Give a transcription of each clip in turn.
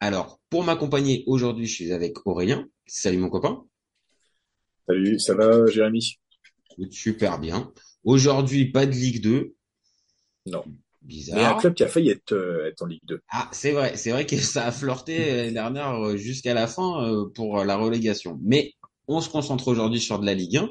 Alors, pour m'accompagner aujourd'hui, je suis avec Aurélien. Salut mon copain. Salut, ça va Jérémy? Super bien. Aujourd'hui, pas de Ligue 2. Non. Bizarre. Mais un club qui a failli être, euh, être en Ligue 2. Ah, c'est vrai. C'est vrai que ça a flirté l'année dernière euh, jusqu'à la fin euh, pour la relégation. Mais on se concentre aujourd'hui sur de la Ligue 1.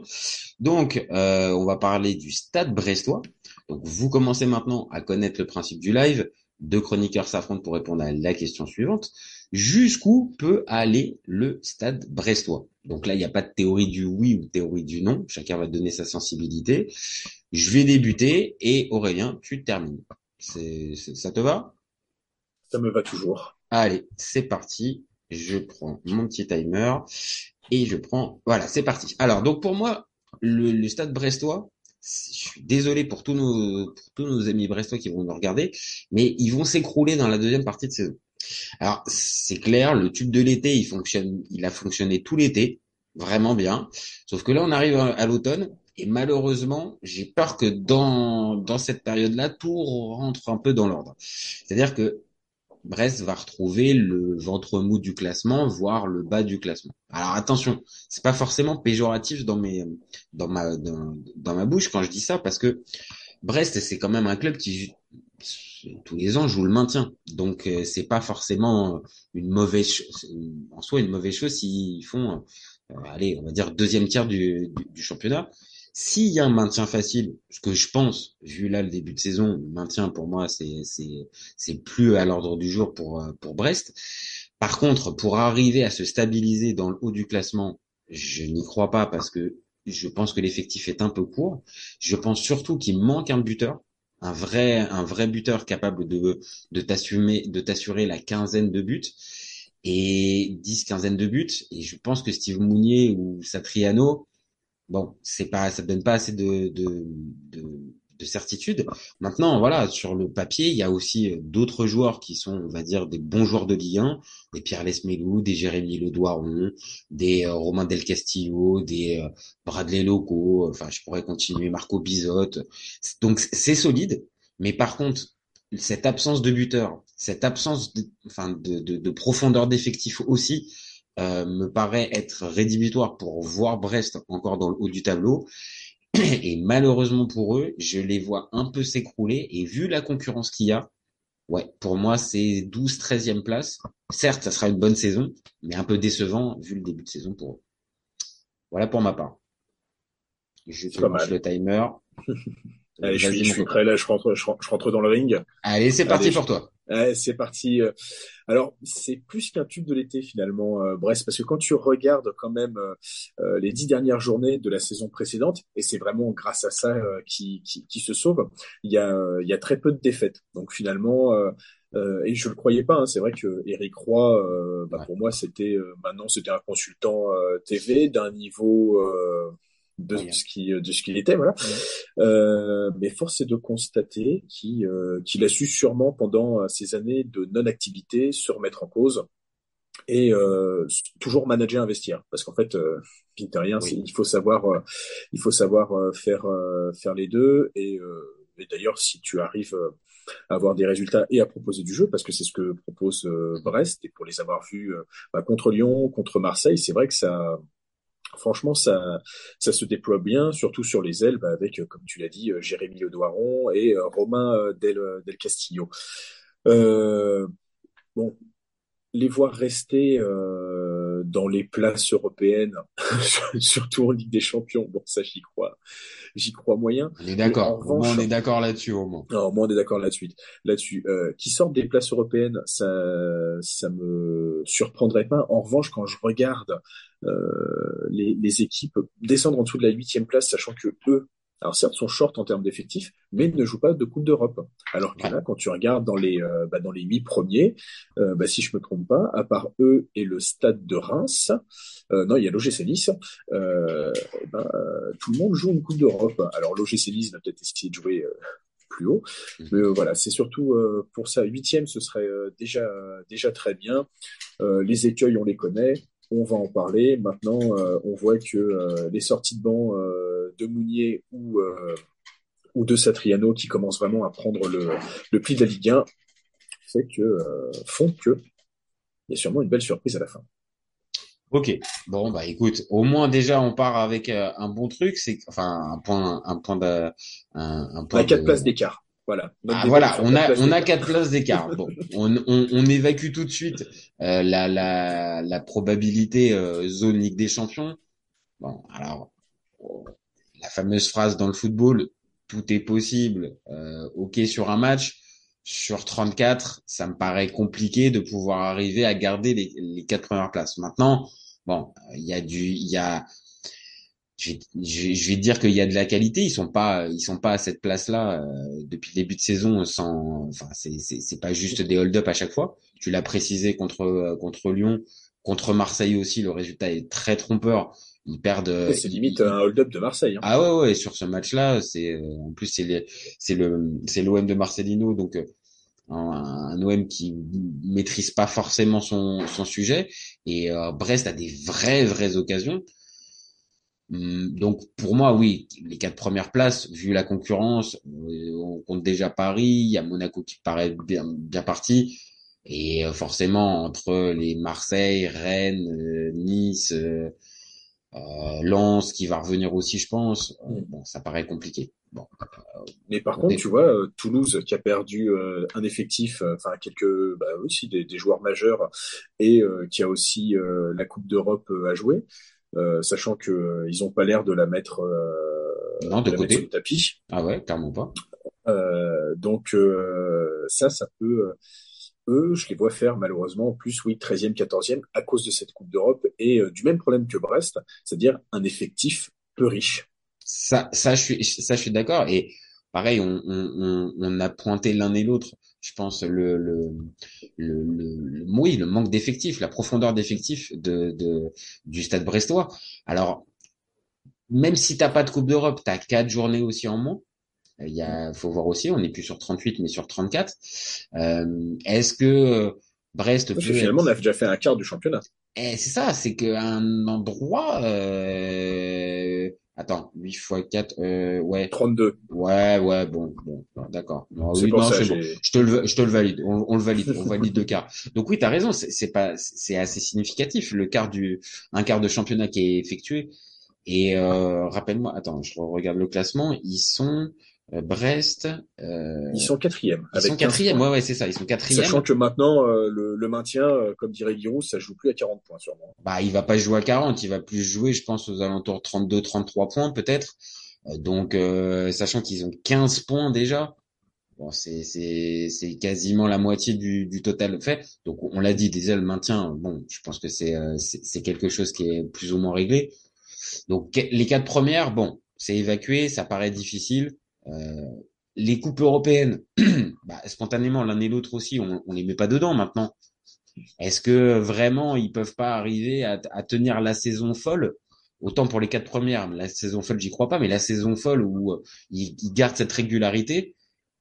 Donc, euh, on va parler du Stade Brestois. Donc, vous commencez maintenant à connaître le principe du live. Deux chroniqueurs s'affrontent pour répondre à la question suivante. Jusqu'où peut aller le stade brestois? Donc là, il n'y a pas de théorie du oui ou de théorie du non. Chacun va donner sa sensibilité. Je vais débuter et Aurélien, tu termines. Ça te va? Ça me va toujours. Allez, c'est parti. Je prends mon petit timer et je prends. Voilà, c'est parti. Alors, donc pour moi, le, le stade brestois, je suis désolé pour tous nos, pour tous nos amis brestois qui vont nous regarder, mais ils vont s'écrouler dans la deuxième partie de saison. Alors, c'est clair, le tube de l'été, il fonctionne, il a fonctionné tout l'été, vraiment bien. Sauf que là, on arrive à l'automne, et malheureusement, j'ai peur que dans, dans cette période-là, tout rentre un peu dans l'ordre. C'est-à-dire que Brest va retrouver le ventre mou du classement, voire le bas du classement. Alors attention, c'est pas forcément péjoratif dans mes dans ma dans, ma bouche quand je dis ça parce que Brest c'est quand même un club qui tous les ans joue le maintien. Donc euh, c'est pas forcément une mauvaise en soi une mauvaise chose s'ils font euh, allez, on va dire deuxième tiers du championnat. S'il y a un maintien facile, ce que je pense, vu là le début de saison, le maintien pour moi c'est c'est c'est plus à l'ordre du jour pour euh, pour Brest. Par contre, pour arriver à se stabiliser dans le haut du classement, je n'y crois pas parce que je pense que l'effectif est un peu court. Je pense surtout qu'il manque un buteur, un vrai un vrai buteur capable de de t'assumer de t'assurer la quinzaine de buts et dix quinzaine de buts et je pense que Steve Mounier ou Satriano bon, c'est pas, ça donne pas assez de, de, de, de, certitude. Maintenant, voilà, sur le papier, il y a aussi euh, d'autres joueurs qui sont, on va dire, des bons joueurs de Ligue 1, des Pierre Lesmelou, des Jérémy Le Doiron, des euh, Romain Del Castillo, des euh, Bradley Loco, enfin, je pourrais continuer, Marco Bizotte. Donc, c'est solide. Mais par contre, cette absence de buteur, cette absence de, enfin, de, de, de profondeur d'effectif aussi, euh, me paraît être rédhibitoire pour voir Brest encore dans le haut du tableau. Et malheureusement pour eux, je les vois un peu s'écrouler. Et vu la concurrence qu'il y a, ouais, pour moi, c'est 12 13e place. Certes, ça sera une bonne saison, mais un peu décevant vu le début de saison pour eux. Voilà pour ma part. Je te le timer. Allez, je suis, je suis prêt là, je rentre, je rentre dans le ring. Allez, c'est parti pour toi. Ouais, c'est parti. Alors, c'est plus qu'un tube de l'été finalement, euh, Brest, parce que quand tu regardes quand même euh, les dix dernières journées de la saison précédente, et c'est vraiment grâce à ça euh, qui, qui, qui, se sauve, il y a, il y a très peu de défaites. Donc finalement, euh, et je le croyais pas. Hein, c'est vrai que Eric Roy, bah, pour moi, c'était maintenant c'était un consultant TV d'un niveau de ce qui de ce qu'il était voilà. Euh, mais force est de constater qu'il euh, qu'il a su sûrement pendant euh, ces années de non activité se remettre en cause et euh, toujours manager investir. Parce qu'en fait euh, rien oui. il faut savoir euh, il faut savoir faire faire les deux. Et, et d'ailleurs si tu arrives à avoir des résultats et à proposer du jeu parce que c'est ce que propose Brest et pour les avoir vus bah, contre Lyon contre Marseille c'est vrai que ça franchement, ça, ça se déploie bien, surtout sur les ailes, bah, avec, comme tu l'as dit, Jérémy Le Doiron et euh, Romain Del, Del Castillo. Euh, les voir rester euh, dans les places européennes, surtout en Ligue des Champions, bon, ça j'y crois, j'y crois moyen. On est d'accord, au moins on est d'accord là-dessus au moins. Non, au moins on est d'accord là-dessus. Là-dessus, euh, qui sortent des places européennes, ça, ça me surprendrait pas. En revanche, quand je regarde euh, les, les, équipes descendre en dessous de la huitième place, sachant que eux alors certes, sont short en termes d'effectifs, mais ne jouent pas de Coupe d'Europe. Alors que là, quand tu regardes dans les euh, bah, dans les huit premiers, euh, bah, si je me trompe pas, à part eux et le Stade de Reims, euh, non, il y a l'OGC Nice, bah, tout le monde joue une Coupe d'Europe. Alors l'OGC Nice va peut-être essayer de jouer plus haut, mhm. mais voilà, c'est surtout pour ça. Huitième, ce serait déjà déjà très bien. les écueils, on les connaît on va en parler. Maintenant, euh, on voit que euh, les sorties de banc euh, de Mounier ou, ou de Satriano, qui commencent vraiment à prendre le, le pli de la Ligue 1, fait que, font que il y a sûrement une belle surprise à la fin. Ok, bon bah écoute, au moins déjà on part avec un bon truc, c'est enfin un point, un point de, un, un point. quatre places d'écart. Voilà. Ah, voilà, on a on a quatre places d'écart. Bon, on, on, on, évacue tout de suite euh, la, la la probabilité euh, zone Ligue des Champions. Bon, alors la fameuse phrase dans le football, tout est possible. Euh, ok sur un match, sur 34, ça me paraît compliqué de pouvoir arriver à garder les, les quatre premières places. Maintenant, bon, il y a du, il y a je vais, je vais dire qu'il y a de la qualité. Ils sont pas, ils sont pas à cette place-là euh, depuis le début de saison. Sans, enfin, c'est c'est pas juste des hold-up à chaque fois. Tu l'as précisé contre euh, contre Lyon, contre Marseille aussi. Le résultat est très trompeur. Ils perdent. C'est limite un hold-up de Marseille. Hein. Ah ouais ouais. Sur ce match-là, c'est euh, en plus c'est c'est le c'est l'OM de Marcelino donc un, un, OM qui maîtrise pas forcément son son sujet et Brest a des vraies vraies occasions donc pour moi, oui, les quatre premières places, vu la concurrence, euh, on compte déjà Paris, il y a Monaco qui paraît bien, bien parti, et euh, forcément entre les Marseille, Rennes, euh, Nice, euh, Lens qui va revenir aussi, je pense, bon, ça paraît compliqué. Bon. Mais par contre, tu vois, Toulouse qui a perdu un effectif, enfin quelques, bah, aussi des, des, joueurs majeurs, et qui a aussi la Coupe d'Europe à jouer. Euh, sachant que euh, ils ont pas l'air de la mettre, euh, non, de, côté. tapis. Ah ouais, clairement pas. donc ça, ça peut eux, je les vois faire malheureusement en plus, oui, 13e, 14e, à cause de cette Coupe d'Europe et du même problème que Brest, c'est-à-dire un effectif peu riche. Ça, ça, je suis, ça, je suis d'accord. Et pareil, on, on, on a pointé l'un et l'autre je pense le le le, le, oui le manque d'effectifs, la profondeur d'effectifs de, de du Stade Brestois. Alors même si t'as pas de Coupe d'Europe, t'as quatre journées aussi en moins. Il y a, faut voir aussi, on n'est plus sur 38 mais sur 34. Euh, Est-ce que Brest peut finalement on a déjà fait un quart du championnat. Eh, c'est ça, c'est qu'un endroit euh, Attends, 8 fois 4, euh, ouais. 32. Ouais, ouais, bon, bon, d'accord. c'est bon. Je te le, je te le valide. On, on le valide. on valide deux quarts. Donc oui, t'as raison. C'est pas, c'est assez significatif. Le quart du, un quart de championnat qui est effectué. Et euh, rappelle-moi, attends, je regarde le classement. Ils sont Brest. Euh, ils sont quatrième. Ils sont quatrième, ouais, ouais, c'est ça. Ils sont quatrième. Sachant que maintenant, euh, le, le, maintien, comme dirait Giroud, ça joue plus à 40 points sûrement. Bah, il va pas jouer à 40, il va plus jouer, je pense, aux alentours de 32, 33 points peut-être. donc, sachant qu'ils ont 15 points déjà. Bon, c'est c'est c'est quasiment la moitié du, du total fait. Donc, on l'a dit déjà le maintien. Bon, je pense que c'est c'est quelque chose qui est plus ou moins réglé. Donc, les quatre premières, bon, c'est évacué, ça paraît difficile. Euh, les coupes européennes, bah, spontanément l'un et l'autre aussi, on, on les met pas dedans maintenant. Est-ce que vraiment ils peuvent pas arriver à, à, tenir la saison folle? Autant pour les quatre premières, la saison folle, j'y crois pas, mais la saison folle où euh, ils, gardent cette régularité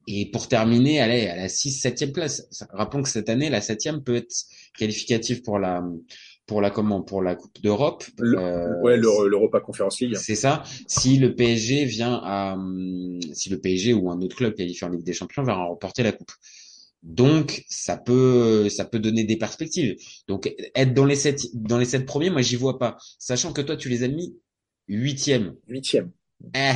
et pour terminer, allez, à la 6 7e place. Rappelons que cette année, la 7e peut être qualificative pour la pour la comment pour la Coupe d'Europe. Euh, ouais, l'Europa Conference League. C'est ça. Si le PSG vient à hum, si le PSG ou un autre club qualifié en Ligue des Champions va remporter la coupe. Donc ça peut ça peut donner des perspectives. Donc être dans les sept dans les sept premiers, moi j'y vois pas. Sachant que toi tu les as mis huitième. Huitième. Eh,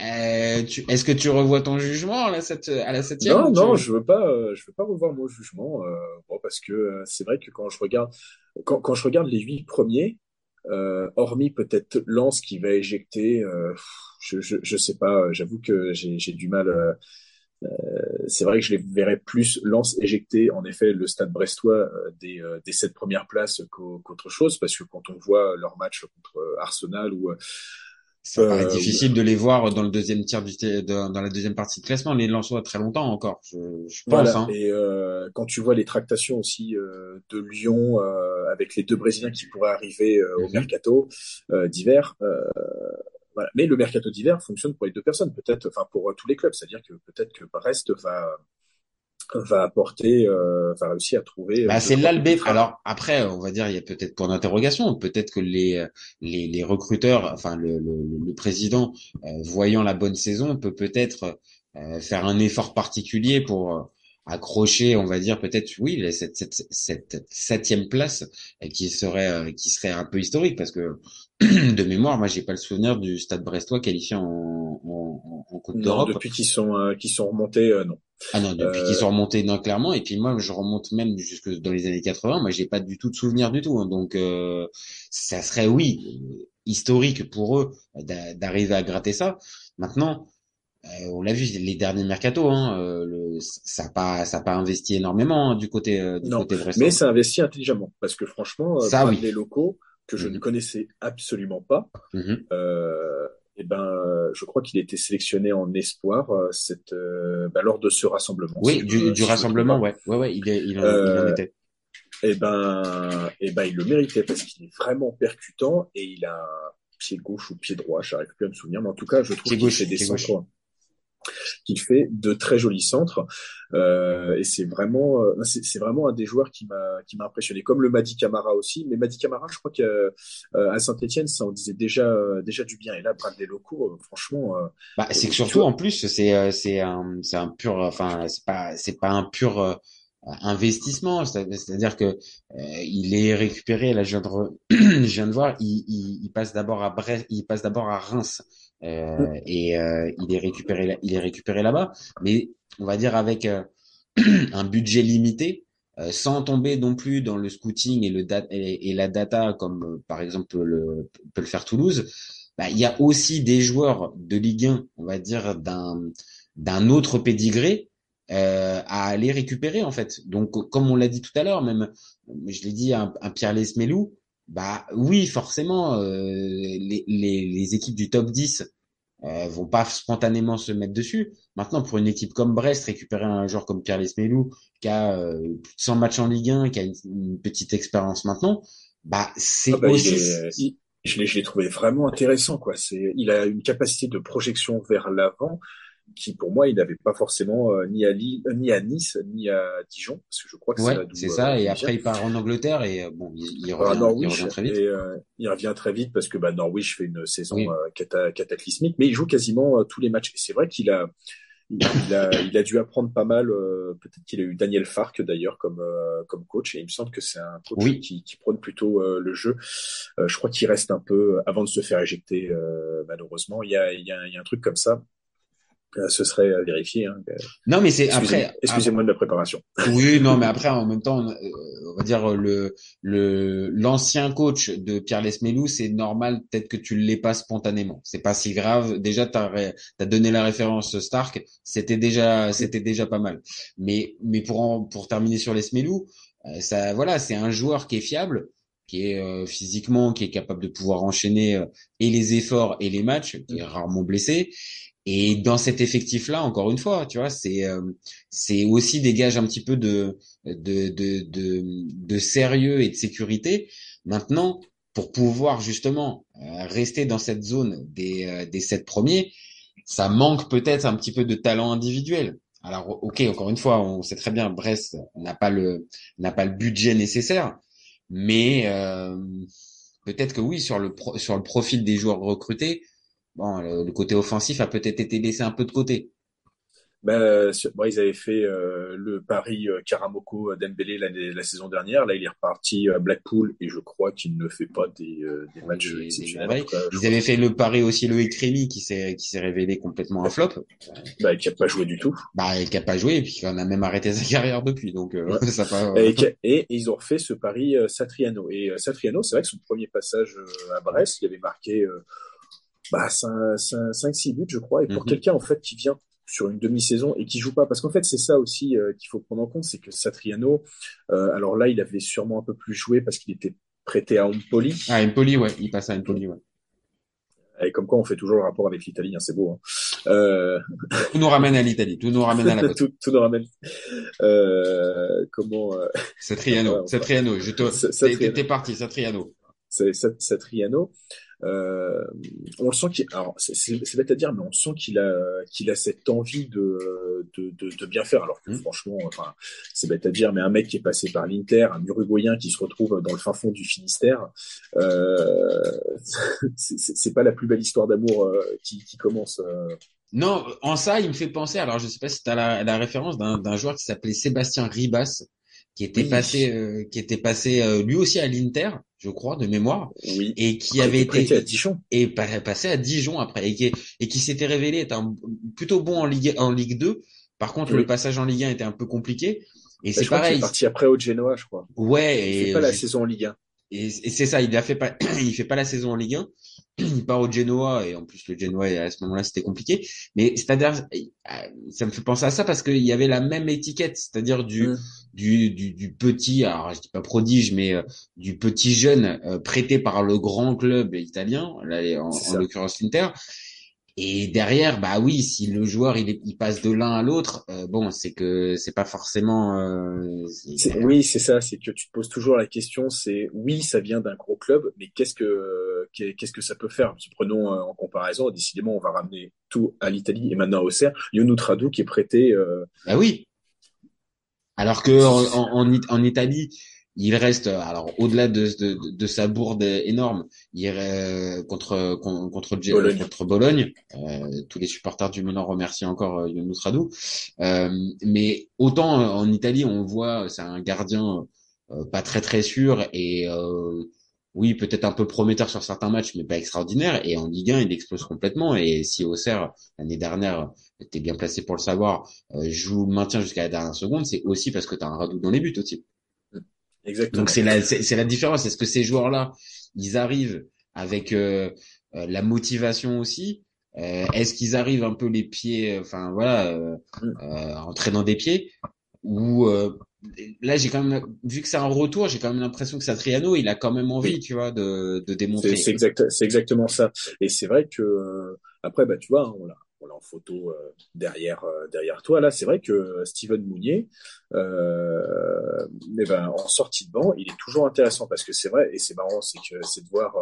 euh, Est-ce que tu revois ton jugement à la, sept, à la septième Non, non, je veux pas, euh, je veux pas revoir mon jugement, euh, bon, parce que euh, c'est vrai que quand je regarde, quand, je regarde les huit premiers, euh, hormis peut-être Lance qui va éjecter, je, je, je sais pas, j'avoue que j'ai du mal. c'est vrai que je les verrais plus Lance éjecter, en effet, le Stade Brestois des, des sept premières places qu'autre chose, parce que quand on voit leur match contre Arsenal ou Ça paraît Euh, difficile de les voir dans le deuxième tiers du de- dans la deuxième partie de classement. Les Lensois très longtemps encore, je, je pense. Voilà. hein. Et euh, quand tu vois les tractations aussi euh, de Lyon euh, avec les deux Brésiliens qui pourraient arriver euh, au Mhm. mercato euh, d'hiver, euh, voilà. Mais le mercato d'hiver fonctionne pour les deux personnes, peut-être, enfin pour tous les clubs. C'est-à-dire que peut-être que Brest va va apporter, euh, va réussir à trouver. euh, Bah, c'est contrats. Alors après, on va dire, il y a peut-être pour d'interrogation, peut-être que les, les les recruteurs, enfin le le, le président, euh, voyant la bonne saison, peut peut-être euh, faire un effort particulier pour euh, accrocher, on va dire peut-être, oui, cette cette cette septième place euh, qui serait euh, qui serait un peu historique parce que de mémoire, moi j'ai pas le souvenir du Stade Brestois qualifié en en, en, Coupe d'Europe. depuis qu'ils sont euh, qu'ils sont remontés, euh, non. Ah non, depuis Euh, qu'ils sont remontés, non, clairement. Et puis moi, je remonte même jusque dans les années 80. Moi, j'ai pas du tout de souvenir du tout. hein. Donc, euh, ça serait, oui, euh, historique pour eux d'a- d'arriver à gratter ça. Maintenant, euh, on l'a vu, les derniers mercato, hein, euh, le, ça n'a pas, ça a pas investi énormément hein, du côté, euh, du Non, côté. Mais ça investit intelligemment parce que franchement, euh, Ça, oui. des locaux que je Mhm. ne connaissais absolument pas. Mhm. Euh, et ben, euh, je crois qu'il été sélectionné en espoir euh, cette, euh, bah, lors de ce rassemblement. Oui, si du, si rassemblement, ouais, ouais, ouais, il, est, il, en, Euh, il en était. Et ben, et ben, il le méritait parce qu'il est vraiment percutant et il a pied gauche ou pied droit, j'arrive plus à me souvenir, mais en tout cas, je trouve qu'il fait des centres, qu'il fait de très jolis centres. Euh, et c'est vraiment, euh, c'est vraiment un des joueurs qui m'a qui m'a impressionné, comme le Madi Camara aussi. Mais Madi Camara, je crois qu'à euh, à Saint-Étienne, ça en disait déjà euh, déjà du bien. Et là, Bradley locaux, franchement, Bah, c'est que surtout vois- en plus c'est c'est un c'est un pur enfin c'est pas c'est pas un pur investissement C'est- c'est-à-dire que euh, il est récupéré là je viens de re- je viens de voir il, il, il passe d'abord à Brest il passe d'abord à Reims euh, et euh, il est récupéré là- il est récupéré là-bas mais on va dire avec euh, un budget limité euh, sans tomber non plus dans le scouting et le et, et la data comme euh, par exemple le peut le faire Toulouse bah, il y a aussi des joueurs de Ligue 1, on va dire d'un d'un autre pédigré euh, à aller récupérer en fait. Donc comme on l'a dit tout à l'heure, même je l'ai dit un Pierre Lesmelou, bah oui forcément euh, les, les, les équipes du top 10 euh, vont pas spontanément se mettre dessus. Maintenant pour une équipe comme Brest récupérer un joueur comme Pierre Lesmelou qui a euh, plus de 100 matchs en Ligue 1, qui a une, une petite expérience maintenant, bah c'est Ah bah, aussi est- il- je l'ai trouvé vraiment intéressant, quoi. C'est, il a une capacité de projection vers l'avant qui, pour moi, il n'avait pas forcément euh, ni à Lille, euh, ni à Nice, ni à Dijon, parce que je crois que Ouais, c'est euh, ça. Et après, il part en Angleterre et euh, bon, il, il revient, il Norwich, revient très vite. et euh, il revient très vite parce que bah, Norwich fait une saison Oui. cata- cataclysmique, mais il joue quasiment tous les matchs. Et c'est vrai qu'il a, il, a, il a dû apprendre pas mal. euh, Peut-être qu'il a eu Daniel Fark d'ailleurs comme euh, comme coach, et il me semble que c'est un coach Oui. qui, qui prône plutôt euh, le jeu. Euh, je crois qu'il reste un peu avant de se faire éjecter. euh, malheureusement, il y a, il y a, il y a un truc comme ça. Euh, ce serait à vérifier. Hein. Non, mais c'est Excusez- après. excusez-moi de la préparation. Oui, non, mais après, en même temps, on, euh, on va dire le le l'ancien coach de Pierre Lesmelou, c'est normal peut-être que tu l'aies pas spontanément. C'est pas si grave. Déjà, t'as t'as donné la référence Stark, c'était déjà c'était déjà pas mal. Mais mais pour en, pour terminer sur Lesmelou, euh, ça voilà, c'est un joueur qui est fiable qui est euh, physiquement, qui est capable de pouvoir enchaîner euh, et les efforts et les matchs, qui est rarement blessé. Et dans cet effectif-là, encore une fois, tu vois, c'est euh, c'est aussi des gages un petit peu de de, de de de sérieux et de sécurité. Maintenant, pour pouvoir justement euh, rester dans cette zone des euh, des sept premiers, ça manque peut-être un petit peu de talent individuel. Alors, ok, encore une fois, on sait très bien, Brest n'a pas le n'a pas le budget nécessaire, mais euh, peut-être que oui, sur le pro- sur le profil des joueurs recrutés, bon, le, le côté offensif a peut-être été laissé un peu de côté. Ben, bon, ils avaient fait euh, le pari euh, Karamoko euh, Dembélé l'année- la saison dernière. Là, il est reparti à Blackpool et je crois qu'il ne fait pas des, euh, des matchs des- exceptionnels. cas, Ils avaient fait le pari aussi le Ekrémi qui s'est qui s'est révélé complètement un flop, bah, qui a pas joué du tout. bah qui a pas joué et puis en a même arrêté sa carrière depuis. Donc euh, Ouais. ça pas. Et, et- et ils ont refait ce pari euh, Satriano. Et euh, Satriano, c'est vrai que son premier passage euh, à Brest, il avait marqué bah, 5-6 buts, je crois. Et pour Mhm. quelqu'un, en fait, qui vient sur une demi-saison et qui joue pas, parce qu'en fait, c'est ça aussi euh, qu'il faut prendre en compte, c'est que Satriano, euh, alors là, il avait sûrement un peu plus joué parce qu'il était prêté à Empoli. Ah, Empoli, ouais, il passe à Empoli, ouais. Et comme quoi, on fait toujours le rapport avec l'Italie, hein, c'est beau. Hein. Euh... Tout nous ramène à l'Italie, tout nous ramène à la tout, tout nous ramène. Euh, comment euh... Satriano, Satriano, je te, t'es parti, Satriano. Satriano. Euh, on le sent qu'il, alors c'est bête à dire, mais on sent qu'il a qu'il a cette envie de de, de, de bien faire. Alors que mmh. franchement, enfin, c'est bête à dire, mais un mec qui est passé par l'Inter, un Uruguayen qui se retrouve dans le fin fond du Finistère, euh, c'est pas la plus belle histoire d'amour euh, qui, qui commence. Non, en ça, il me fait penser. Alors, je sais pas si tu as la, la référence d'un joueur qui s'appelait Sébastien Ribas, qui était passé, euh, qui était passé euh, lui aussi à l'Inter, je crois, de mémoire, oui. et qui avait été à Dijon et passé à Dijon après, et qui, et qui s'était révélé être un, plutôt bon en Ligue en Ligue 2. Par contre, le passage en Ligue 1 était un peu compliqué. Et bah, c'est pareil. Il est parti après au Genoa, je crois. Ouais. Il et fait pas la saison en Ligue 1. Et, et c'est ça, il a fait pas, il fait pas la saison en Ligue 1 il part au Genoa et en plus le Genoa à ce moment-là c'était compliqué mais c'est-à-dire ça me fait penser à ça parce qu'il y avait la même étiquette c'est-à-dire du, mm. Du, du du petit alors je dis pas prodige mais euh, du petit jeune euh, prêté par le grand club italien là en, en l'occurrence l'Inter et derrière, bah oui, si le joueur il, il passe de l'un à l'autre, euh, bon, c'est que c'est pas forcément. Euh, oui, c'est ça, c'est que tu te poses toujours la question, c'est oui, ça vient d'un gros club, mais qu'est-ce que qu'est-ce que ça peut faire? Prenons euh, en comparaison, décidément, on va ramener tout à l'Italie et maintenant au Auxerre, Yonou Tradou qui est prêté. Euh... Ah oui. Alors que en, en, en Italie, il reste alors au-delà de, de, de, sa bourde énorme, il euh, contre contre Bologne, contre Bologne. Euh, tous les supporters du Menor remercient encore euh, Younous Radou. Euh, mais autant euh, en Italie, on voit c'est un gardien pas très très sûr et oui peut-être un peu prometteur sur certains matchs, mais pas extraordinaire. Et en Ligue 1, il explose complètement. Et si Auxerre l'année dernière était bien placé pour le savoir, joue le maintien jusqu'à la dernière seconde, c'est aussi parce que tu as un Radou dans les buts aussi. Exactement. Donc c'est la c'est la différence. Est-ce que ces joueurs-là, ils arrivent avec euh, euh, la motivation aussi? Euh, Est-ce qu'ils arrivent un peu les pieds, enfin voilà, euh, mm. en traînant des pieds? Ou là, j'ai quand même vu que c'est un retour, j'ai quand même l'impression que Satriano, il a quand même envie, tu vois, de, de démontrer. C'est exact, c'est exactement ça. Et c'est vrai que après, bah tu vois, on l'a on l'a en photo euh, derrière euh, derrière toi là c'est vrai que Steven Mounier euh, mais ben en sortie de banc il est toujours intéressant parce que c'est vrai et c'est marrant c'est que c'est de voir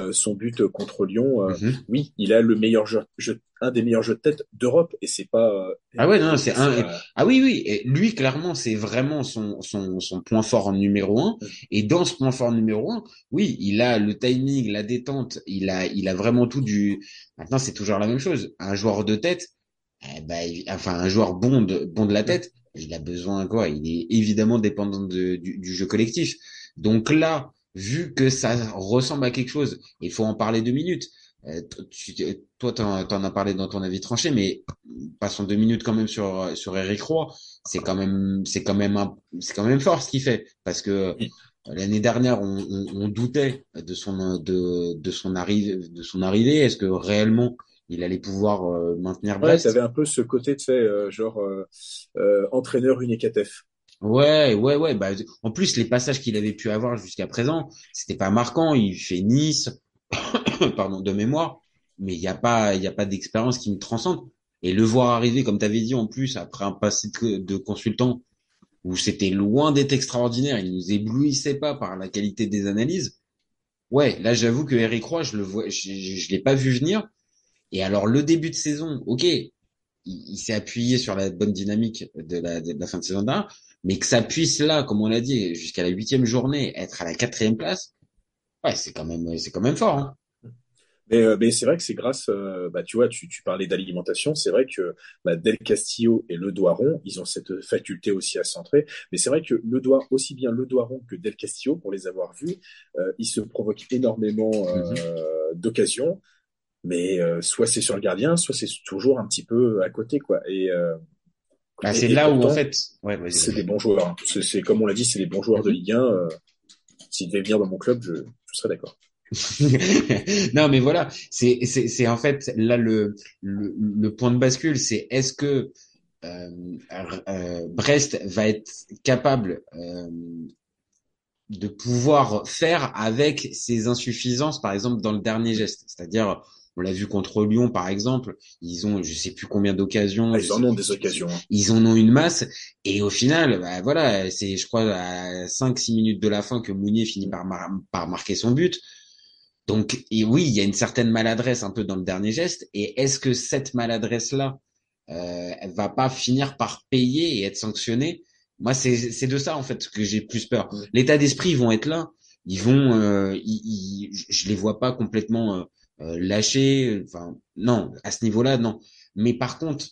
euh, son but contre Lyon mm-hmm. oui il a le meilleur jeu, jeu un des meilleurs jeux de tête d'Europe et c'est pas ah ouais non c'est un ah oui oui et lui clairement c'est vraiment son, son son point fort numéro un. Mm. et dans ce point fort numéro un oui il a le timing la détente il a il a vraiment tout du maintenant c'est toujours la même chose. Un joueur de tête eh ben, enfin un joueur bon de bon de la tête il a besoin quoi il est évidemment dépendant de, du, du jeu collectif. Donc là vu que ça ressemble à quelque chose il faut en parler deux minutes euh, tu, toi, t'en, en as parlé dans ton avis tranché, mais passons deux minutes quand même sur sur Eric Roy. C'est quand même, c'est quand même, c'est quand même fort ce qu'il fait, parce que l'année dernière, on, on, on, doutait de son de de son arrivée, de son arrivée. Est-ce que réellement il allait pouvoir euh, maintenir Brest? Ouais, avait un peu ce côté, de fait euh, genre euh, entraîneur Unicatef. Ouais, ouais, ouais. Bah, en plus, les passages qu'il avait pu avoir jusqu'à présent, c'était pas marquant. Il fait Nice, pardon, de mémoire, mais il n'y a pas, il a pas d'expérience qui me transcende. Et le voir arriver, comme tu avais dit en plus, après un passé de, consultant où c'était loin d'être extraordinaire, il nous éblouissait pas par la qualité des analyses. Ouais, là j'avoue que Eric Roy, je le vois, je, l'ai pas vu venir. Et alors le début de saison, ok, il, s'est appuyé sur la bonne dynamique de la, de la fin de saison dernière, mais que ça puisse là, comme on l'a dit, jusqu'à la huitième journée, être à la quatrième place, ouais, c'est quand même, c'est quand même fort. Hein. Mais, euh, mais c'est vrai que c'est grâce, euh, bah, tu vois, tu, tu parlais d'alimentation, c'est vrai que bah, Del Castillo et Le Doiron, ils ont cette faculté aussi à centrer. Mais c'est vrai que Le Doir, aussi bien Le Doiron que Del Castillo, pour les avoir vus, euh, ils se provoquent énormément euh, mm-hmm. d'occasions. Mais soit c'est sur le gardien, soit c'est toujours un petit peu à côté, quoi. Et bah, c'est là où en fait, ouais, c'est des bons joueurs. Hein. C'est comme on l'a dit, c'est des bons joueurs de mm-hmm. Ligue 1. S'ils devaient venir dans mon club, je, je serais d'accord. non, mais voilà, c'est c'est en fait là le, le, le point de bascule, c'est est-ce que euh, euh, Brest va être capable euh, de pouvoir faire avec ses insuffisances, par exemple dans le dernier geste? C'est-à-dire, on l'a vu contre Lyon, par exemple, ils ont, je sais plus combien d'occasions. Ah, ils en ont des occasions. Hein. Ils en ont une masse, et au final, bah, voilà, c'est, je crois, à 5-6 minutes de la fin que Mounier finit par, par marquer son but. Donc, et oui, il y a une certaine maladresse un peu dans le dernier geste. Et est-ce que cette maladresse-là, euh, elle va pas finir par payer et être sanctionnée? Moi, c'est de ça en fait que j'ai plus peur. L'état d'esprit, ils vont être là. Ils vont, euh, ils, je les vois pas complètement euh, euh, lâchés. Enfin, non, à ce niveau-là, non. Mais par contre,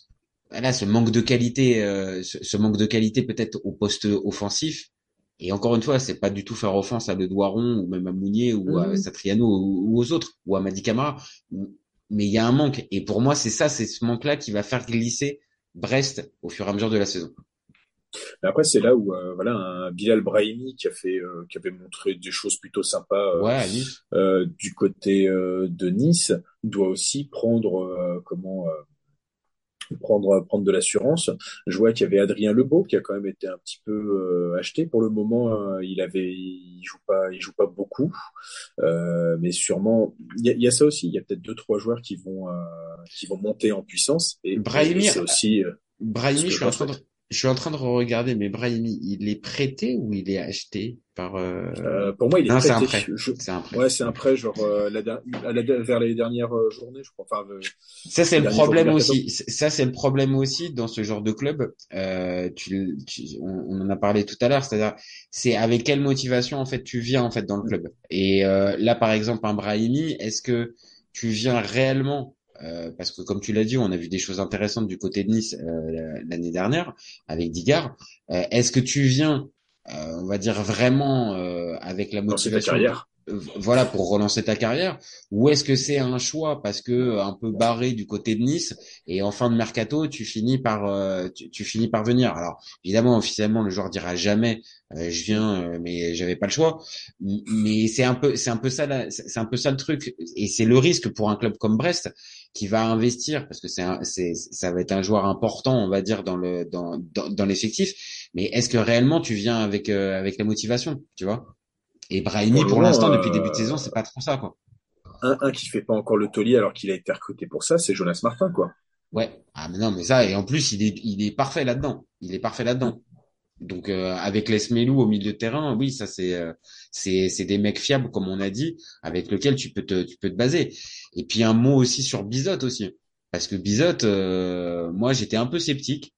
là, ce manque de qualité, euh, ce, ce, manque de qualité peut-être au poste offensif, et encore une fois, c'est pas du tout faire offense à Le Doiron ou même à Mounier ou à mmh. Satriano ou, aux autres ou à Madi Camara. Mais il y a un manque. Et pour moi, c'est ça, c'est ce manque-là qui va faire glisser Brest au fur et à mesure de la saison. après, c'est là où euh, voilà un Bilal Brahimi qui a fait, euh, qui avait montré des choses plutôt sympas euh, du côté de Nice doit aussi prendre comment prendre prendre de l'assurance. Je vois qu'il y avait Adrien Lebeau qui a quand même été un petit peu euh, acheté pour le moment. Euh, il avait, il joue pas, il joue pas beaucoup, euh, mais sûrement il y a, y a, ça aussi. Il y a peut-être deux trois joueurs qui vont qui vont monter en puissance. Et Brahimi, c'est aussi. Brahimi, je suis en train de je suis en train de regarder, mais Brahimi, il est prêté ou il est acheté par euh... Euh, Pour moi, il est non, prêté. C'est un prêt. Je... C'est un prêt. Ouais, c'est un prêt, genre euh, la, la, vers les dernières euh, journées, je crois. Enfin, ça c'est le problème aussi. Ça c'est le problème aussi dans ce genre de club. Euh, tu, tu on, on, en a parlé tout à l'heure, c'est-à-dire c'est avec quelle motivation en fait tu viens en fait dans le club. Et euh, là, par exemple, un Brahimi, est-ce que tu viens réellement euh, parce que comme tu l'as dit, on a vu des choses intéressantes du côté de Nice euh, l'année dernière avec Digard. Euh, est-ce que tu viens, on va dire vraiment avec la motivation voilà pour relancer ta carrière. Ou est-ce que c'est un choix parce que un peu barré du côté de Nice et en fin de mercato tu finis par tu, tu, finis par venir? Alors évidemment officiellement le joueur dira jamais je viens mais j'avais pas le choix. Mais c'est un peu c'est un peu ça c'est un peu ça le truc. Et c'est le risque pour un club comme Brest qui va investir parce que c'est c'est ça va être un joueur important on va dire dans le dans dans, dans l'effectif. Mais est-ce que réellement tu viens avec euh, avec la motivation tu vois? Et Brahimi pour, l'instant depuis le début de euh, saison c'est pas trop ça quoi. Un, un qui fait pas encore le taulier alors qu'il a été recruté pour ça c'est Jonas Martin quoi. Ouais. Ah mais non mais ça et en plus il est il est parfait là-dedans. Il est parfait là-dedans. Donc euh, avec les Smelou au milieu de terrain, oui, ça c'est euh, c'est c'est des mecs fiables comme on a dit, avec lesquels tu peux te tu peux te baser. Et puis un mot aussi sur Bizot aussi, parce que Bizot, euh, moi j'étais un peu sceptique.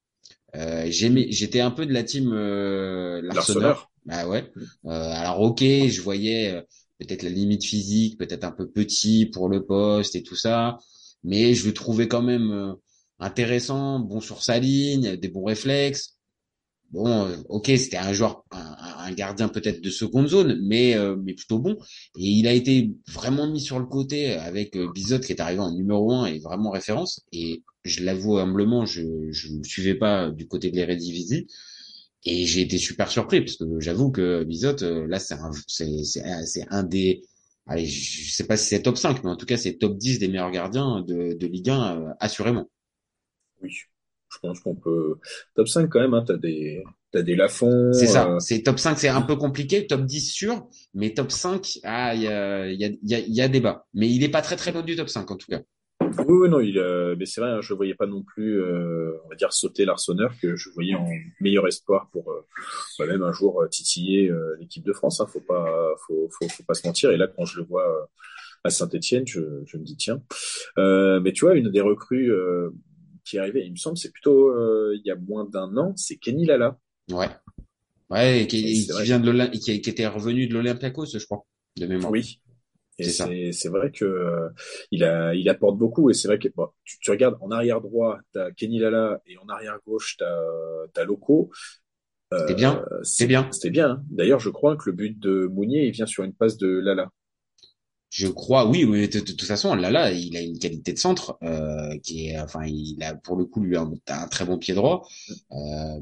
j'étais un peu de la team l'Arseneur. Bah ouais. alors ok, je voyais peut-être la limite physique, peut-être un peu petit pour le poste et tout ça, mais je le trouvais quand même intéressant, bon sur sa ligne, des bons réflexes bon, euh, ok, c'était un joueur, un, gardien peut-être de seconde zone, mais mais plutôt bon. Et il a été vraiment mis sur le côté avec euh, Bizot qui est arrivé en numéro un et vraiment référence. Et je l'avoue humblement, je je ne suivais pas du côté de l'Eredivisie. Et j'ai été super surpris parce que j'avoue que Bizot, euh, là, c'est un, c'est, c'est, un des, allez, je sais pas si c'est top 5, mais en tout cas, c'est top 10 des meilleurs gardiens de, de Ligue 1, assurément. Oui, je pense qu'on peut top 5 quand même hein, t'as des t'as des Lafont c'est ça. euh, c'est top 5 c'est un peu compliqué top 10 sûr mais top 5 ah il y a il y a il y a, y a débat. Mais il est pas très très loin du top 5 en tout cas oui, oui non il euh, mais c'est vrai hein, je voyais pas non plus euh, on va dire sauter l'Arseneur que je voyais en meilleur espoir pour euh, bah, même un jour titiller l'équipe de France hein, faut pas faut, faut faut pas se mentir et là quand je le vois à Saint-Etienne, je, je me dis tiens. Euh, mais tu vois, une des recrues euh, qui est arrivé, il me semble, c'est plutôt euh, il y a moins d'un an, c'est Kenny Lala. Ouais. Ouais, qui, qui vient de qui, qui, était revenu de l'Olympiakos, je crois, de mémoire. Oui. Et c'est vrai que euh, il a il apporte beaucoup et c'est vrai que bon, tu, tu, regardes en arrière droit t'as Kenny Lala et en arrière gauche t'as as Loco. C'était bien. Euh, c'est bien. C'était bien. Hein. D'ailleurs, je crois que le but de Mounier il vient sur une passe de Lala. Je crois, oui, oui de, toute façon, là, il a une qualité de centre euh, qui est, enfin, il a pour le coup lui un, un très bon pied droit. Euh,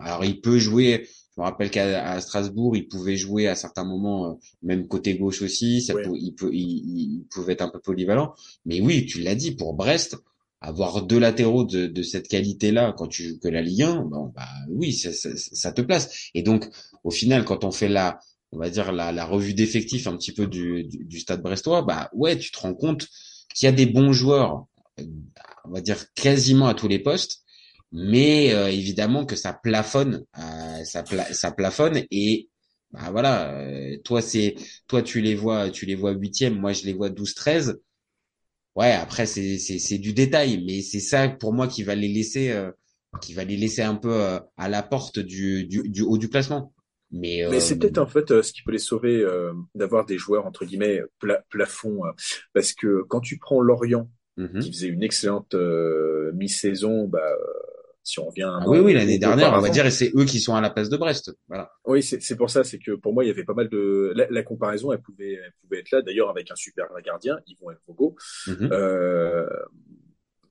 alors, il peut jouer. Je me rappelle qu'à Strasbourg, il pouvait jouer à certains moments, euh, même côté gauche aussi. Ça il, peut, il, pouvait être un peu polyvalent. Mais oui, tu l'as dit, pour Brest, avoir deux latéraux de, de cette qualité-là quand tu joues que la Ligue 1, bon, bah oui, ça, ça, ça, te place. Et donc, au final, quand on fait la on va dire la, la revue d'effectifs un petit peu du, du, du Stade Brestois, bah ouais, tu te rends compte qu'il y a des bons joueurs, on va dire quasiment à tous les postes, mais euh, évidemment que ça plafonne, euh, ça, pla ça plafonne et bah voilà, euh, toi c'est toi tu les vois, tu les vois huitième, moi je les vois 12-13. Ouais, après c'est c'est c'est du détail, mais c'est ça pour moi qui va les laisser euh, qui va les laisser un peu euh, à la porte du du, du haut du classement. Mais, Mais c'est peut-être en fait euh, ce qui peut les sauver euh, d'avoir des joueurs entre guillemets pla plafond, euh, parce que quand tu prends Lorient mhm. qui faisait une excellente euh, mi-saison, bah euh, si on revient un Ah oui, oui, ou l'année dernière, on va dire, et c'est eux qui sont à la place de Brest. Voilà. Oui, c'est c'est pour ça, c'est que pour moi, il y avait pas mal de la, la comparaison, elle pouvait, elle pouvait être là. D'ailleurs, avec un super gardien, Yvon Elfogo. Mhm. Euh,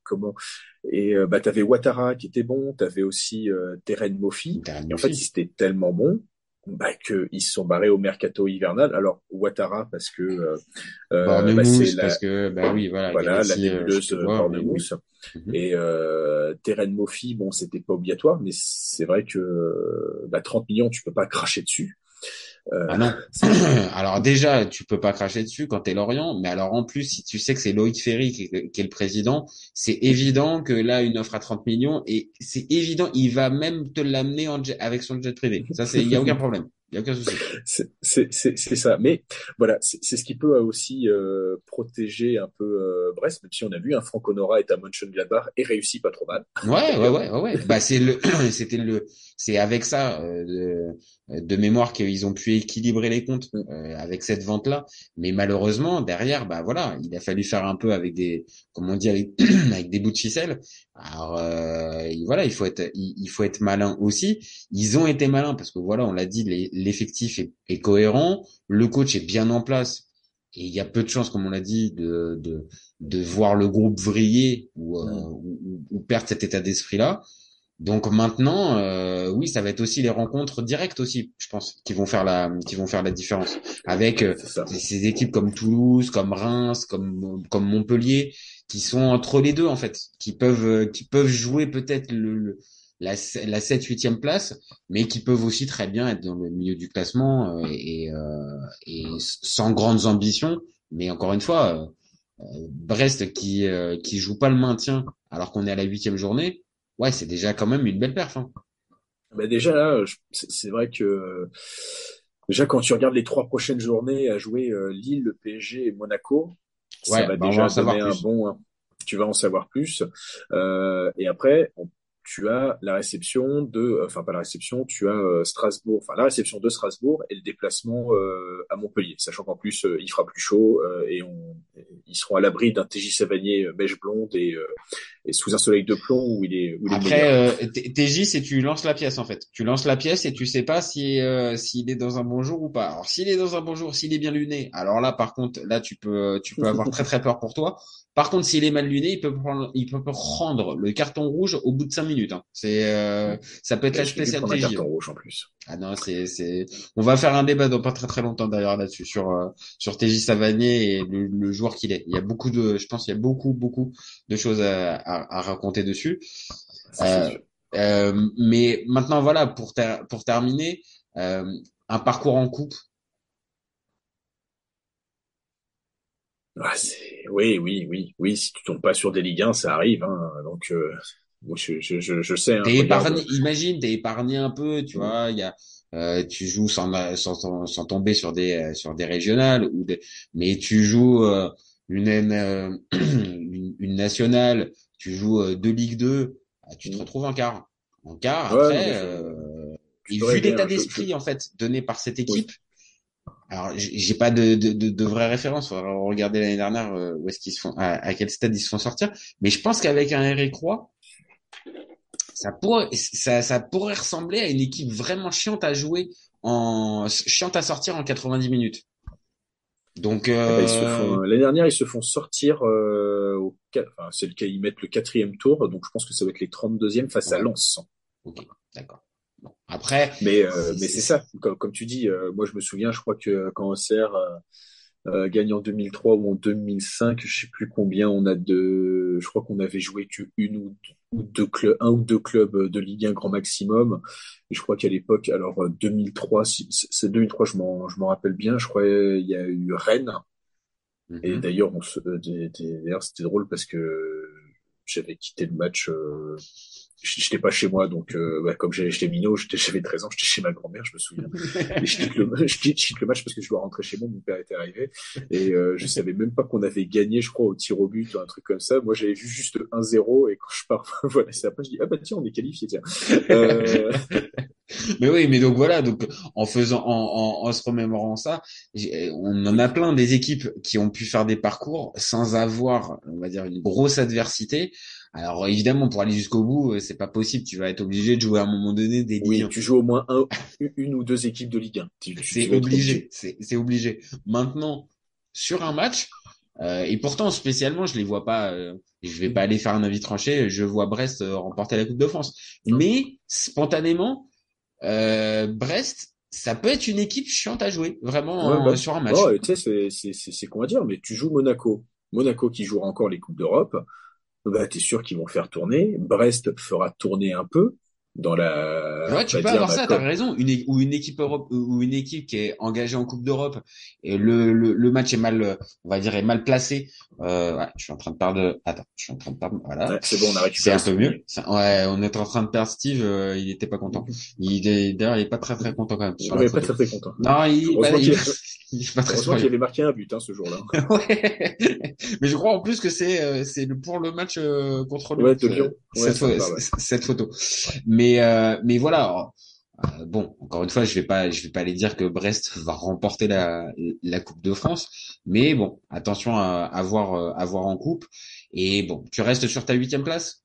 comment Et euh, bah t'avais Ouattara qui était bon, t'avais aussi euh, Terren Mofi. Darren Et en fait, ils étaient tellement bons bah, qu'ils se sont barrés au mercato hivernal. Alors Ouattara parce que euh, euh, bah, c'est la, parce que, bah oui, voilà, voilà, la euh, nébuleuse oui. Bornemousse. Mhm. Et euh, Terren Mofi, bon, c'était pas obligatoire, mais c'est vrai que bah, 30 millions, tu peux pas cracher dessus. Euh, Ah non. alors déjà, tu peux pas cracher dessus quand t'es Lorient, mais alors en plus, si tu sais que c'est Loïc Ferry qui est, qui est le président, c'est évident que là, une offre à 30 millions, et c'est évident, il va même te l'amener avec son jet privé. Ça, c'est, il y a aucun problème. Il y a aucun souci. C'est c'est- c'est- c'est ça. Mais voilà, c'est ce qui peut aussi euh, protéger un peu euh, Brest, même si on a vu un Franck Honora est à Mönchengladbach et réussit pas trop mal. Ouais, ouais, ouais, ouais, ouais. Bah, c'est le, c'était le, c'est avec ça, euh, de, de mémoire qu'ils ont pu équilibrer les comptes, Mm. euh, avec cette vente-là. Mais malheureusement, derrière, bah voilà, il a fallu faire un peu avec des, comme on dit, avec, avec des bouts de ficelle. Alors, euh, voilà, il faut être, il, il faut être malin aussi. Ils ont été malins parce que voilà, on l'a dit, l'effectif est, est cohérent, le coach est bien en place. Et il y a peu de chances, comme on l'a dit, de, de, de voir le groupe vriller ou, euh, ou, ou- ou perdre cet état d'esprit-là. Donc maintenant, euh, oui, ça va être aussi les rencontres directes aussi, je pense, qui vont faire la, qui vont faire la différence. Avec euh, ces- équipes comme Toulouse, comme Reims, comme comme Montpellier, qui sont entre les deux en fait, qui peuvent euh, qui peuvent jouer peut-être le, le- la la 7 8e place, mais qui peuvent aussi très bien être dans le milieu du classement euh, et euh, et sans grandes ambitions. Mais encore une fois, euh, euh, Brest qui euh, qui joue pas le maintien alors qu'on est à la huitième journée, ouais, c'est déjà quand même une belle perf. Hein. Bah déjà là, c'est vrai que déjà quand tu regardes les trois prochaines journées à jouer euh, Lille, le PSG et Monaco, ça va bah, va déjà donner un plus. bon. hein. Tu vas en savoir plus. Euh, et après, tu as la réception de, enfin pas la réception, tu as euh, Strasbourg, enfin la réception de Strasbourg et le déplacement euh, à Montpellier, sachant qu'en plus euh, il fera plus chaud euh, et on, ils seront à l'abri d'un TJ Savanier euh, beige blonde et, euh, et sous un soleil de plomb où il est, où il est. Après, euh, TJ, c'est tu lances la pièce en fait. Tu lances la pièce et tu sais pas si euh, s'il est dans un bon jour ou pas. Alors s'il est dans un bon jour, s'il est bien luné, alors là par contre, là tu peux tu peux avoir très très peur pour toi. Par contre, s'il est mal luné, il peut prendre il peut prendre le carton rouge au bout de cinq minutes. hein. C'est euh, ça peut être la spéciale TJ. carton rouge en plus. Ah non, c'est c'est on va faire un débat dans pas très très longtemps d'ailleurs là-dessus sur euh, sur TJ Savanier et le, le joueur qu'il est. Il y a beaucoup de je pense il y a beaucoup beaucoup de choses à, à, à raconter dessus. Euh, euh, mais maintenant, voilà, pour, ter- pour terminer, euh, un parcours en coupe. Ah. Oui, oui, oui, oui. Si tu tombes pas sur des Ligue 1, ça arrive. Hein. Donc, euh, je, je, je, je sais. Hein, regarde. épargné, imagine, t'es épargné un peu, tu Mm. vois, il y a, euh, tu joues sans, sans, sans tomber sur des, sur des régionales ou des, mais tu joues une, une, une nationale, tu joues euh, deux Ligue 2, ah, tu te Mm. retrouves en quart. En quart, Ouais, après, euh, vu l'état je- d'esprit je- en fait donné par cette équipe, alors j'ai pas de, de, de, de vraies références. Faudra regarder l'année dernière euh, où est-ce qu'ils se font, à, à quel stade ils se font sortir. Mais je pense qu'avec un Eric Croix, ça pourrait, ça, ça pourrait ressembler à une équipe vraiment chiante à jouer en chiante à sortir en 90 minutes. Donc Eh euh, ben, se font- L'année dernière, ils se font sortir euh, au enfin, c'est le cas, ils mettent le quatrième tour, donc je pense que ça va être les 32e face à. Lens. ok, d'accord. Bon. Après, Mais, euh, C'est- mais c'est- c'est ça, comme, comme tu dis, euh, moi je me souviens, je crois que quand Auxerre, euh, euh, gagné en 2003 ou en 2005, je sais plus combien on a de, je crois qu'on avait joué que une ou deux, clubs, un ou deux clubs de Ligue 1 grand maximum. Et je crois qu'à l'époque, alors 2003, c'est 2003, je m'en, je m'en rappelle bien. Je crois il y a eu Rennes. Et Mhm. d'ailleurs, on se, d'ailleurs c'était drôle parce que j'avais quitté le match. Euh, j'étais pas chez moi, donc euh, bah, comme j'étais minot, j'avais 13 ans, j'étais chez ma grand-mère, je me souviens. Et je quitte, le, je, quitte, je quitte le match parce que je dois rentrer chez moi, mon père était arrivé. Et euh, je savais même pas qu'on avait gagné, je crois, au tir au but ou un truc comme ça. Moi, j'avais vu juste 1-0 et quand je pars, voilà, c'est après, je dis, ah bah tiens, on est qualifié, tiens. Euh... mais oui, mais donc voilà, donc en faisant, en, en, en se remémorant ça, on en a plein des équipes qui ont pu faire des parcours sans avoir, on va dire, une grosse adversité. Alors évidemment, pour aller jusqu'au bout, c'est pas possible. Tu vas être obligé de jouer à un moment donné des oui, tu joues au moins un, une ou deux équipes de Ligue 1. C'est obligé, c'est obligé. Maintenant, sur un match, euh, et pourtant spécialement, je les vois pas. Euh, je vais pas aller faire un avis tranché. Je vois Brest euh, remporter la Coupe de France, mais spontanément, euh, Brest, ça peut être une équipe chiante à jouer, vraiment ouais, bah, sur un match. Oh, tu sais, c'est qu'on va dire, mais tu joues Monaco. Monaco qui jouera encore les Coupes d'Europe bah, t'es sûr qu'ils vont faire tourner. Brest fera tourner un peu dans la. Ouais, tu peux avoir ça, t'as raison. Une, ou une équipe Europe, ou une équipe qui est engagée en Coupe d'Europe et le, le, le, match est mal, on va dire, est mal placé. Euh, ouais, je suis en train de perdre. Attends, je suis en train de perdre. Voilà. Ouais, c'est bon, on a C'est récupéré. un peu mieux. Ouais, on est en train de perdre Steve. Euh, il était pas content. Il est d'ailleurs, il est pas très très content quand même. Il est pas très très content. Non, il, bah, il, il est pas très Heureusement qu'il avait marqué un but hein, ce jour-là. ouais. Mais je crois en plus que c'est euh, c'est pour le match euh, contre le ouais, de Lyon. cette, ouais, photo, cette photo. Mais euh, mais voilà. Euh, bon, encore une fois, je vais pas, je vais pas aller dire que Brest va remporter la, la Coupe de France, mais bon, attention à, à voir, à voir en coupe. Et bon, tu restes sur ta huitième place?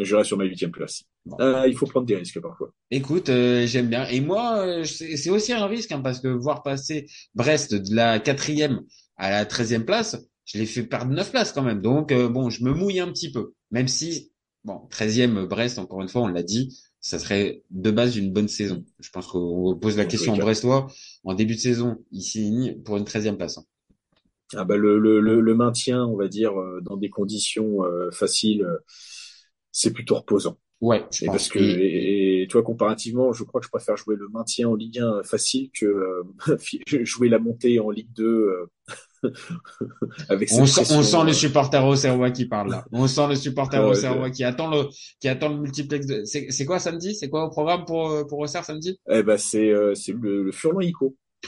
Je reste sur ma huitième place. Bon. Euh, il faut prendre des risques parfois. Écoute, euh, j'aime bien. Et moi, c'est aussi un risque hein, parce que voir passer Brest de la quatrième à la treizième place, je l'ai fait perdre neuf places quand même. Donc euh, bon, je me mouille un petit peu, même si bon, treizième Brest, encore une fois, on l'a dit, ça serait de base une bonne saison. Je pense qu'on pose la question en Brestois. En début de saison, il signe pour une 13e place. Ah bah le, le, le, maintien, on va dire, dans des conditions euh, faciles, c'est plutôt reposant. Ouais, et parce que et, et, toi comparativement, je crois que je préfère jouer le maintien en Ligue 1 facile que euh, jouer la montée en Ligue 2 euh, avec on, sent, on sent le supporter au Serrois qui parle là. On sent le supporter au Serrois qui attend le qui attend le multiplex de c'est quoi samedi? C'est quoi au programme pour pour Auxerre samedi? Eh ben c'est euh, c'est le, le Furlan Ico.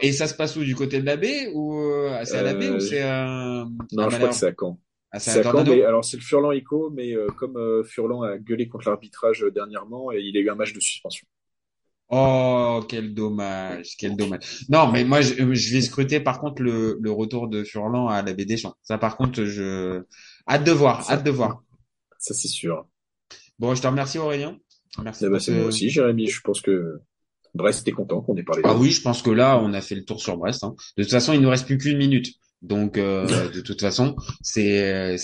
Et ça se passe où? Du côté de la baie ou c'est à la baie ou c'est un Non, je crois que c'est à Caen. Ah, c'est à Caen, mais alors c'est le Furlan Ico, mais euh, comme euh, Furlan a gueulé contre l'arbitrage dernièrement, et il a eu un match de suspension. Oh, quel dommage, quel dommage. Non, mais moi, je, je, vais scruter par contre le, le retour de Furlan à la des Champs. Ça, par contre, je hâte de voir, ça, hâte de voir. Ça, c'est sûr. Bon, je te remercie Aurélien. Merci. Eh ben, c'est moi aussi, Jérémy. Je pense que Brest est content qu'on ait parlé. Ah oui, je pense que là, on a fait le tour sur Brest. Hein. De toute façon, il nous reste plus qu'une minute. Donc, euh, de toute façon, c'est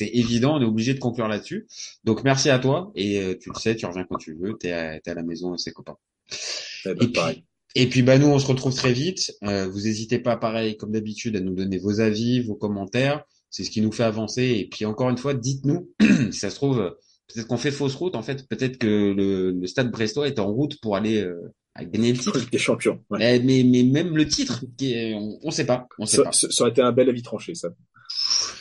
évident, on est obligé de conclure là-dessus. Donc, merci à toi et euh, tu le sais, tu reviens quand tu veux, t'es à, es à la maison, c'est copains. Et, puis, et puis, bah nous, on se retrouve très vite. Euh, vous n'hésitez pas, pareil, comme d'habitude, à nous donner vos avis, vos commentaires. C'est ce qui nous fait avancer. Et puis, encore une fois, dites-nous, si ça se trouve, peut-être qu'on fait fausse route. En fait, peut-être que le, le Stade Brestois est en route pour aller euh, à gagner le titre. Des champions. Ouais. Mais, mais, mais même le titre, qui est, on, on sait pas. On sait ça, pas. ça aurait été un bel avis tranché, ça.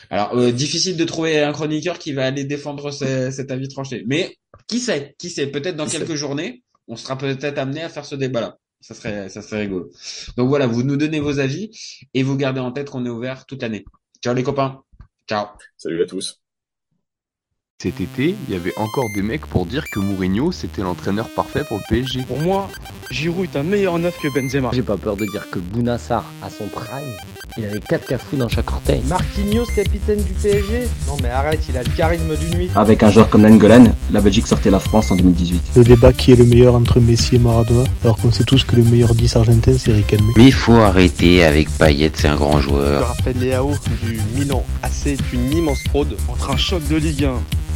Alors, euh, difficile de trouver un chroniqueur qui va aller défendre ce, cet avis tranché. Mais qui sait? Qui sait? Peut-être dans Qui quelques sait journées, on sera peut-être amené à faire ce débat-là. Ça serait, ça serait rigolo. Donc voilà, vous nous donnez vos avis et vous gardez en tête qu'on est ouvert toute l'année. Ciao les copains. Ciao. Salut à tous. Cet été, il y avait encore des mecs pour dire que Mourinho c'était l'entraîneur parfait pour le PSG. Pour moi, Giroud est un meilleur neuf que Benzema. J'ai pas peur de dire que Bounassar, à son prime, il avait 4 cafous dans chaque orteil. Marquinhos, capitaine du PSG Non mais arrête, il a le charisme du nuit. Avec un joueur comme Nangolan, la Belgique sortait la France en 2018. Le débat qui est le meilleur entre Messi et Maradona, alors qu'on sait tous que le meilleur 10 argentin c'est Riquelme. Mais il faut arrêter avec Payet, c'est un grand joueur. Je rappelle Léao du Milan AC est une immense fraude entre un choc de Ligue 1